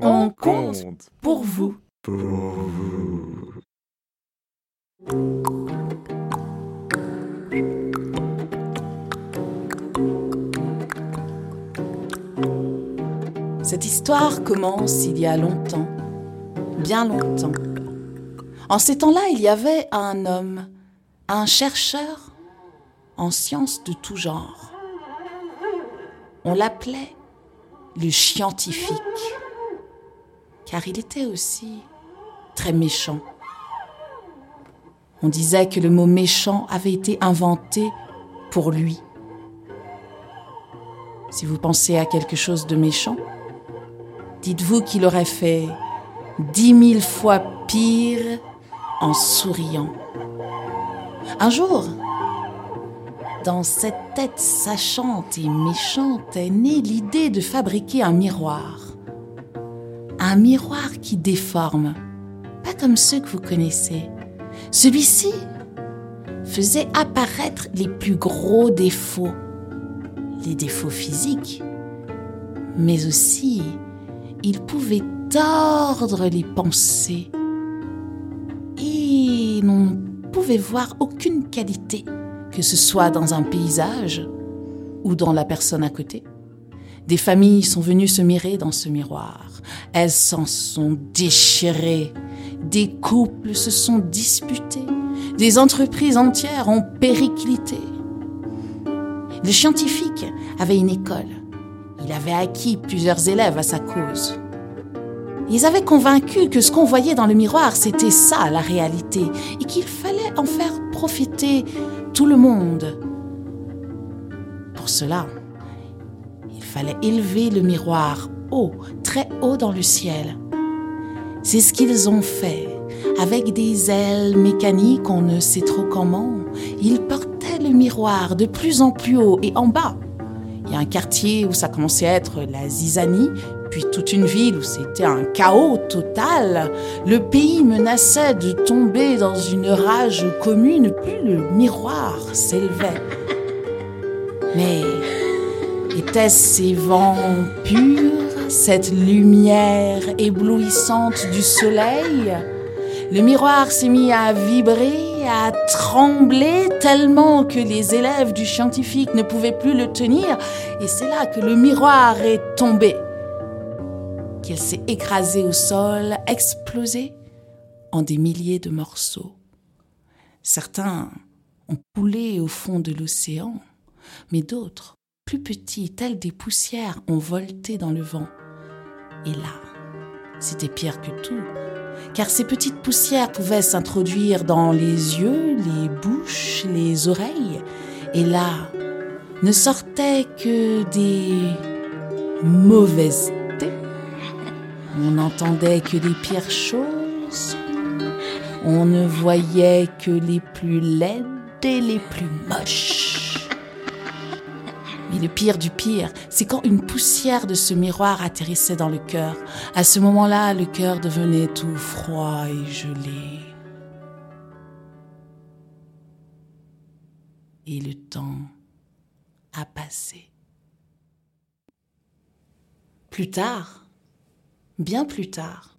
On compte pour vous. Pour vous. Cette histoire commence il y a longtemps, bien longtemps. En ces temps-là, il y avait un homme, un chercheur en sciences de tout genre. On l'appelait le scientifique, car il était aussi très méchant. On disait que le mot méchant avait été inventé pour lui. Si vous pensez à quelque chose de méchant, dites-vous qu'il aurait fait dix mille fois pire en souriant. Un jour, dans cette tête sachante et méchante est née l'idée de fabriquer un miroir. Un miroir qui déforme, pas comme ceux que vous connaissez. Celui-ci faisait apparaître les plus gros défauts, les défauts physiques, mais aussi il pouvait tordre les pensées et l'on pouvait voir aucune qualité, que ce soit dans un paysage ou dans la personne à côté. Des familles sont venues se mirer dans ce miroir. Elles s'en sont déchirées. Des couples se sont disputés. Des entreprises entières ont périclité. Le scientifique avait une école. Il avait acquis plusieurs élèves à sa cause. Ils avaient convaincu que ce qu'on voyait dans le miroir, c'était ça la réalité, et qu'il fallait en faire profiter tout le monde. Pour cela, fallait élever le miroir haut, très haut dans le ciel. C'est ce qu'ils ont fait. Avec des ailes mécaniques, on ne sait trop comment, ils portaient le miroir de plus en plus haut et en bas. Il y a un quartier où ça commençait à être la zizanie, puis toute une ville où c'était un chaos total. Le pays menaçait de tomber dans une rage commune, plus le miroir s'élevait. Mais étaient-ce ces vents purs, cette lumière éblouissante du soleil? Le miroir s'est mis à vibrer, à trembler tellement que les élèves du scientifique ne pouvaient plus le tenir, et c'est là que le miroir est tombé, qu'il s'est écrasé au sol, explosé en des milliers de morceaux. Certains ont coulé au fond de l'océan, mais d'autres, plus petits, tels des poussières, ont volté dans le vent. Et là, c'était pire que tout, car ces petites poussières pouvaient s'introduire dans les yeux, les bouches, les oreilles, et là, ne sortaient que des mauvaises thés. On n'entendait que les pires choses. On ne voyait que les plus laides et les plus moches. Mais le pire du pire, c'est quand une poussière de ce miroir atterrissait dans le cœur. À ce moment-là, le cœur devenait tout froid et gelé. Et le temps a passé. Plus tard, bien plus tard,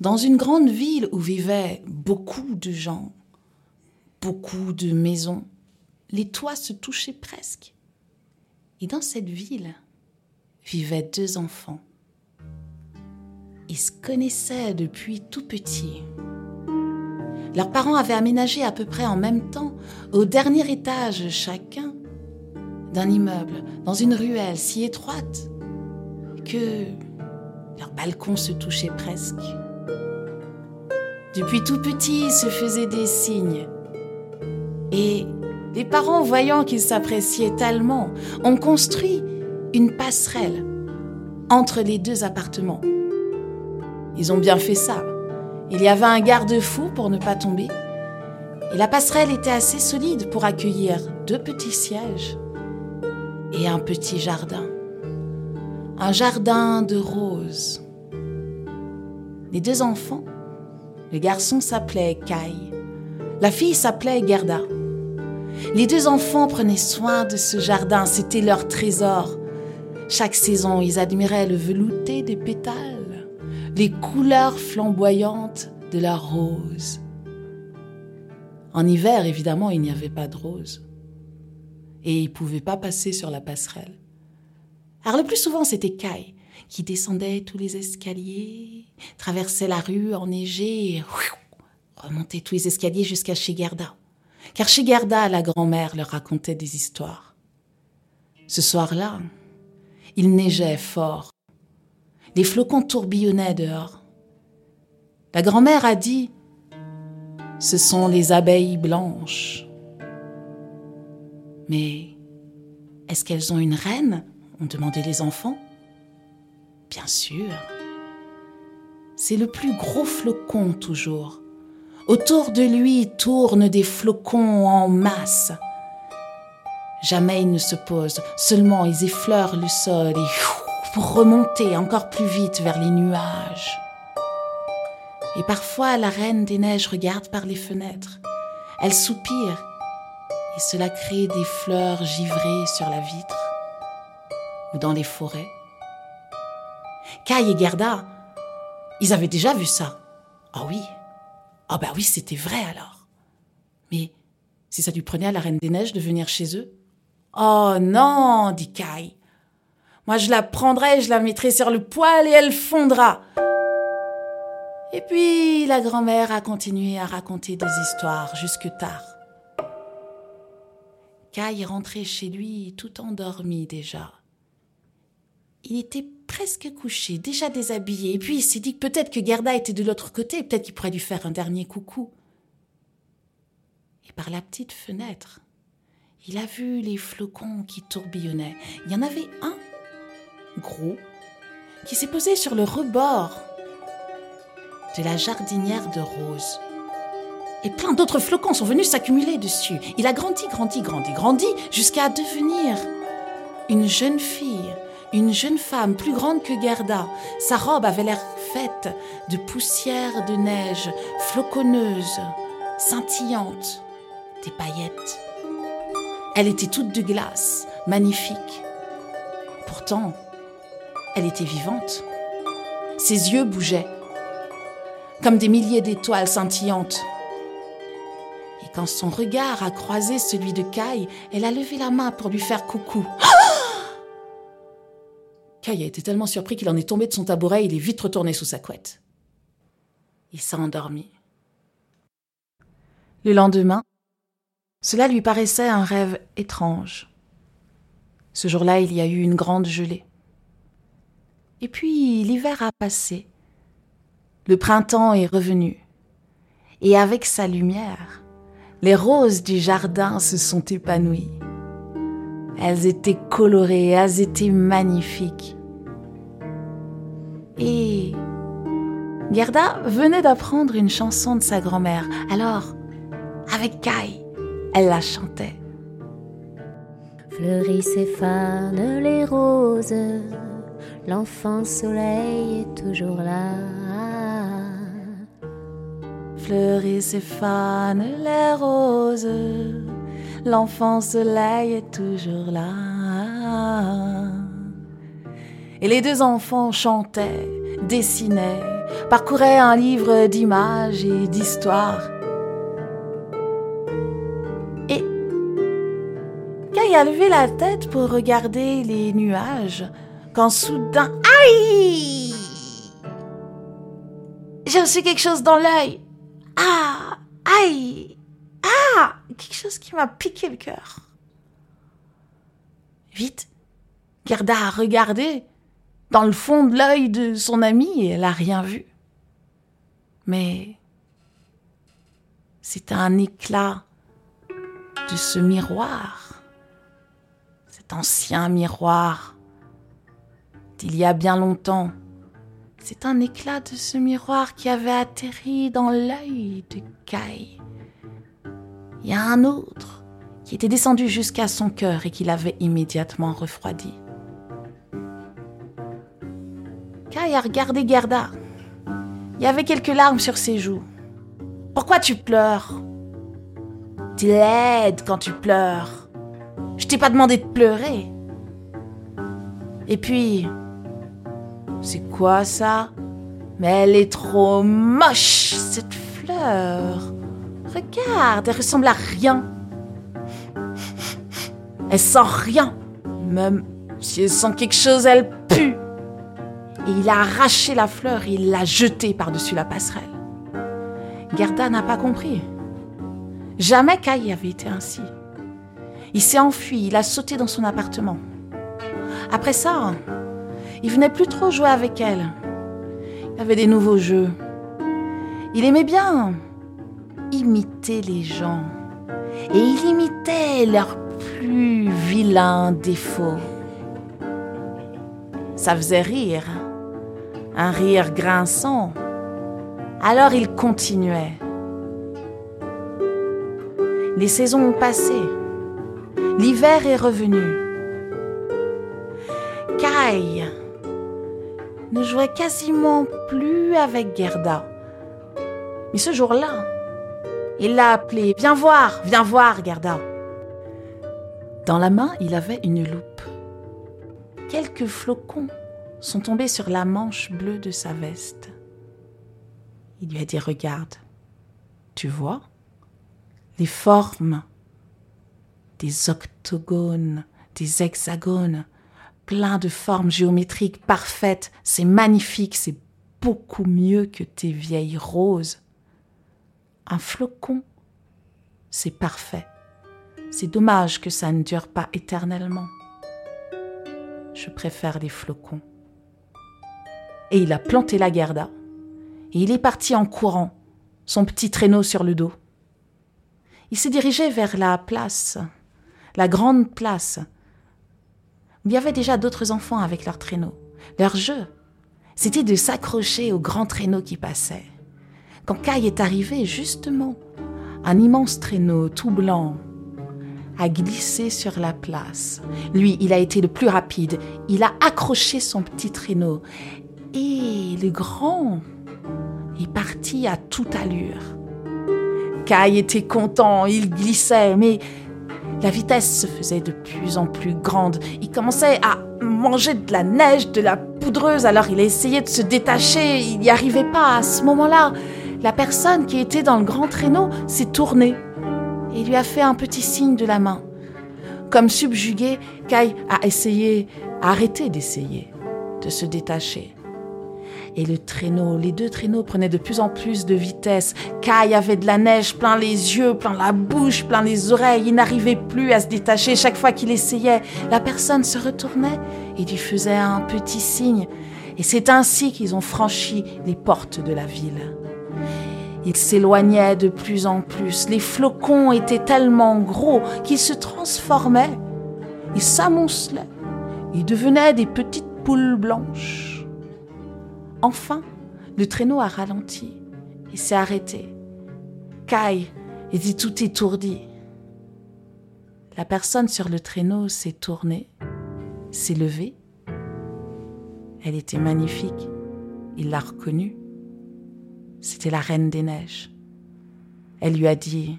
dans une grande ville où vivaient beaucoup de gens, beaucoup de maisons, les toits se touchaient presque. Et dans cette ville vivaient deux enfants. Ils se connaissaient depuis tout petit. Leurs parents avaient aménagé à peu près en même temps, au dernier étage chacun, d'un immeuble, dans une ruelle si étroite que leurs balcons se touchaient presque. Depuis tout petit, ils se faisaient des signes. Et les parents, voyant qu'ils s'appréciaient tellement, ont construit une passerelle entre les deux appartements. Ils ont bien fait ça. Il y avait un garde-fou pour ne pas tomber. Et la passerelle était assez solide pour accueillir deux petits sièges et un petit jardin. Un jardin de roses. Les deux enfants, le garçon s'appelait Kai, la fille s'appelait Gerda. Les deux enfants prenaient soin de ce jardin, c'était leur trésor. Chaque saison, ils admiraient le velouté des pétales, les couleurs flamboyantes de la rose. En hiver, évidemment, il n'y avait pas de rose. Et il ne pouvait pas passer sur la passerelle. Alors le plus souvent, c'était Kai qui descendait tous les escaliers, traversait la rue enneigée et remontait tous les escaliers jusqu'à chez Gerda. Car chez la grand-mère leur racontait des histoires. Ce soir-là, il neigeait fort. Les flocons tourbillonnaient dehors. La grand-mère a dit Ce sont les abeilles blanches. Mais est-ce qu'elles ont une reine? ont demandé les enfants. Bien sûr. C'est le plus gros flocon toujours. Autour de lui tournent des flocons en masse. Jamais ils ne se posent, seulement ils effleurent le sol et pour remonter encore plus vite vers les nuages. Et parfois la reine des neiges regarde par les fenêtres. Elle soupire et cela crée des fleurs givrées sur la vitre ou dans les forêts. Kai et Gerda, ils avaient déjà vu ça. Ah oui. Ah oh ben oui, c'était vrai alors. Mais si ça lui prenait à la Reine des Neiges de venir chez eux? Oh non, dit Kai. Moi je la prendrai, je la mettrai sur le poêle et elle fondra. Et puis la grand-mère a continué à raconter des histoires jusque tard. Kai est rentré chez lui tout endormi déjà. Il était presque couché, déjà déshabillé, et puis il s'est dit que peut-être que Gerda était de l'autre côté, peut-être qu'il pourrait lui faire un dernier coucou. Et par la petite fenêtre, il a vu les flocons qui tourbillonnaient. Il y en avait un, gros, qui s'est posé sur le rebord de la jardinière de rose. Et plein d'autres flocons sont venus s'accumuler dessus. Il a grandi, grandi, grandi, grandi, jusqu'à devenir une jeune fille une jeune femme plus grande que Gerda. Sa robe avait l'air faite de poussière de neige, floconneuse, scintillante, des paillettes. Elle était toute de glace, magnifique. Pourtant, elle était vivante. Ses yeux bougeaient, comme des milliers d'étoiles scintillantes. Et quand son regard a croisé celui de Kai, elle a levé la main pour lui faire coucou. Kai a été tellement surpris qu'il en est tombé de son tabouret et il est vite retourné sous sa couette. Il s'est endormi. Le lendemain, cela lui paraissait un rêve étrange. Ce jour-là, il y a eu une grande gelée. Et puis l'hiver a passé. Le printemps est revenu. Et avec sa lumière, les roses du jardin se sont épanouies. Elles étaient colorées, elles étaient magnifiques. Et Gerda venait d'apprendre une chanson de sa grand-mère. Alors, avec Kai, elle la chantait. Fleurissent et fanent les roses, l'enfant soleil est toujours là. Fleurissent et fanent les roses, l'enfant soleil est toujours là. Et les deux enfants chantaient, dessinaient, parcouraient un livre d'images et d'histoires. Et Kai a levé la tête pour regarder les nuages, quand soudain, aïe J'ai reçu quelque chose dans l'œil. Ah, aïe, ah, quelque chose qui m'a piqué le cœur. Vite, Gerda a regardé dans le fond de l'œil de son amie et elle n'a rien vu. Mais c'est un éclat de ce miroir, cet ancien miroir d'il y a bien longtemps. C'est un éclat de ce miroir qui avait atterri dans l'œil de Kai. Il y a un autre qui était descendu jusqu'à son cœur et qui l'avait immédiatement refroidi. Kai a regardé Gerda. Il y avait quelques larmes sur ses joues. Pourquoi tu pleures? Tu laide quand tu pleures. Je t'ai pas demandé de pleurer. Et puis, c'est quoi ça? Mais elle est trop moche, cette fleur. Regarde, elle ressemble à rien. Elle sent rien. Même si elle sent quelque chose, elle pue. Et il a arraché la fleur et il l'a jetée par-dessus la passerelle. Gerda n'a pas compris. Jamais Kai avait été ainsi. Il s'est enfui, il a sauté dans son appartement. Après ça, il venait plus trop jouer avec elle. Il avait des nouveaux jeux. Il aimait bien imiter les gens. Et il imitait leurs plus vilains défauts. Ça faisait rire. Un rire grinçant. Alors il continuait. Les saisons ont passé. L'hiver est revenu. Kai ne jouait quasiment plus avec Gerda. Mais ce jour-là, il l'a appelée Viens voir, viens voir, Gerda. Dans la main, il avait une loupe. Quelques flocons sont tombés sur la manche bleue de sa veste. Il lui a dit Regarde, tu vois les formes des octogones, des hexagones, plein de formes géométriques parfaites. C'est magnifique, c'est beaucoup mieux que tes vieilles roses. Un flocon, c'est parfait. C'est dommage que ça ne dure pas éternellement. Je préfère les flocons. Et il a planté la Gerda. Et il est parti en courant, son petit traîneau sur le dos. Il s'est dirigé vers la place, la grande place. Il y avait déjà d'autres enfants avec leurs traîneaux. Leur jeu, c'était de s'accrocher au grand traîneau qui passait. Quand Kai est arrivé, justement, un immense traîneau tout blanc a glissé sur la place. Lui, il a été le plus rapide. Il a accroché son petit traîneau. Et le grand est parti à toute allure. Kai était content, il glissait, mais la vitesse se faisait de plus en plus grande. Il commençait à manger de la neige, de la poudreuse, alors il a essayé de se détacher, il n'y arrivait pas. À ce moment-là, la personne qui était dans le grand traîneau s'est tournée et lui a fait un petit signe de la main. Comme subjugué, Kai a essayé, a arrêté d'essayer de se détacher. Et le traîneau, les deux traîneaux prenaient de plus en plus de vitesse. Kai avait de la neige plein les yeux, plein la bouche, plein les oreilles. Il n'arrivait plus à se détacher. Chaque fois qu'il essayait, la personne se retournait et lui faisait un petit signe. Et c'est ainsi qu'ils ont franchi les portes de la ville. Ils s'éloignaient de plus en plus. Les flocons étaient tellement gros qu'ils se transformaient. Ils s'amoncelaient. Ils devenaient des petites poules blanches. Enfin, le traîneau a ralenti et s'est arrêté. Kai était tout étourdi. La personne sur le traîneau s'est tournée, s'est levée. Elle était magnifique. Il l'a reconnue. C'était la reine des neiges. Elle lui a dit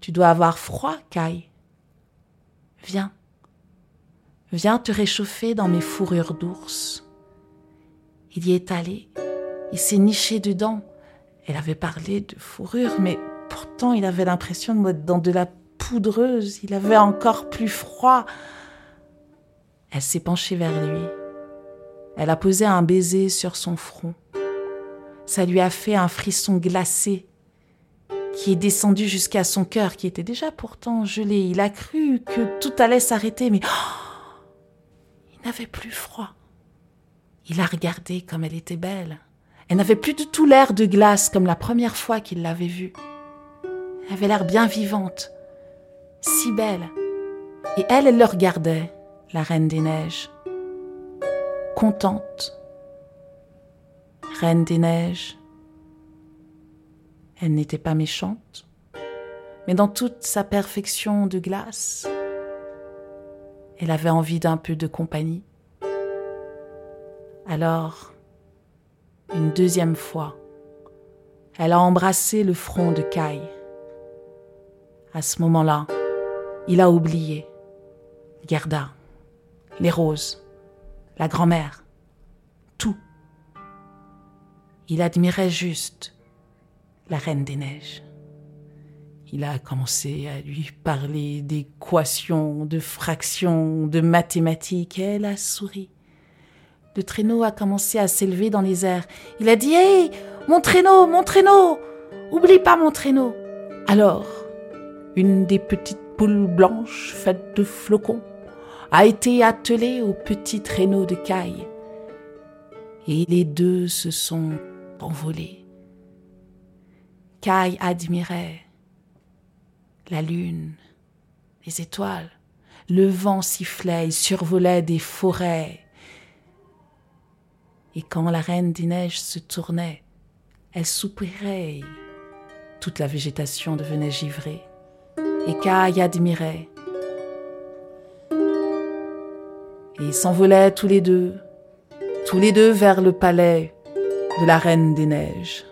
Tu dois avoir froid, Kai. Viens. Viens te réchauffer dans mes fourrures d'ours. Il y est allé. Il s'est niché dedans. Elle avait parlé de fourrure, mais pourtant il avait l'impression d'être dans de la poudreuse. Il avait encore plus froid. Elle s'est penchée vers lui. Elle a posé un baiser sur son front. Ça lui a fait un frisson glacé qui est descendu jusqu'à son cœur, qui était déjà pourtant gelé. Il a cru que tout allait s'arrêter, mais il n'avait plus froid. Il a regardé comme elle était belle. Elle n'avait plus du tout l'air de glace comme la première fois qu'il l'avait vue. Elle avait l'air bien vivante, si belle. Et elle, elle le regardait, la reine des neiges, contente. Reine des neiges. Elle n'était pas méchante, mais dans toute sa perfection de glace, elle avait envie d'un peu de compagnie. Alors, une deuxième fois, elle a embrassé le front de Kai. À ce moment-là, il a oublié Gerda, les roses, la grand-mère, tout. Il admirait juste la Reine des Neiges. Il a commencé à lui parler d'équations, de fractions, de mathématiques, et elle a souri. Le traîneau a commencé à s'élever dans les airs. Il a dit Hé, mon traîneau, mon traîneau Oublie pas mon traîneau Alors, une des petites poules blanches faites de flocons a été attelée au petit traîneau de caille. Et les deux se sont envolés. Caille admirait la lune, les étoiles, le vent sifflait, il survolait des forêts. Et quand la reine des neiges se tournait, elle soupirait, toute la végétation devenait givrée. Et Kai admirait. Et ils s'envolaient tous les deux, tous les deux vers le palais de la reine des neiges.